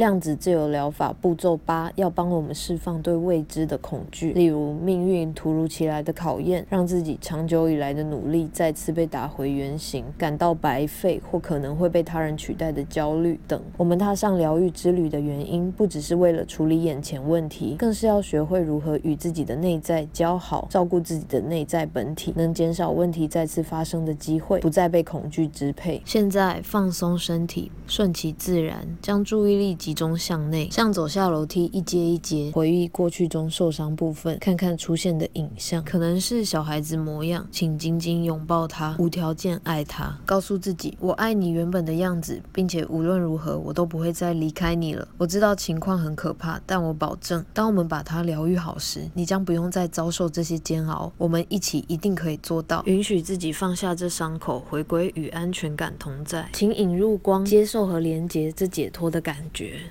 量子自由疗法步骤八要帮我们释放对未知的恐惧，例如命运突如其来的考验，让自己长久以来的努力再次被打回原形，感到白费或可能会被他人取代的焦虑等。我们踏上疗愈之旅的原因，不只是为了处理眼前问题，更是要学会如何与自己的内在交好，照顾自己的内在本体，能减少问题再次发生的机会，不再被恐惧支配。现在放松身体，顺其自然，将注意力集集中向内，像走下楼梯，一阶一阶回忆过去中受伤部分，看看出现的影像，可能是小孩子模样，请紧紧拥抱他，无条件爱他，告诉自己我爱你原本的样子，并且无论如何我都不会再离开你了。我知道情况很可怕，但我保证，当我们把它疗愈好时，你将不用再遭受这些煎熬。我们一起一定可以做到，允许自己放下这伤口，回归与安全感同在。请引入光，接受和连接这解脱的感觉。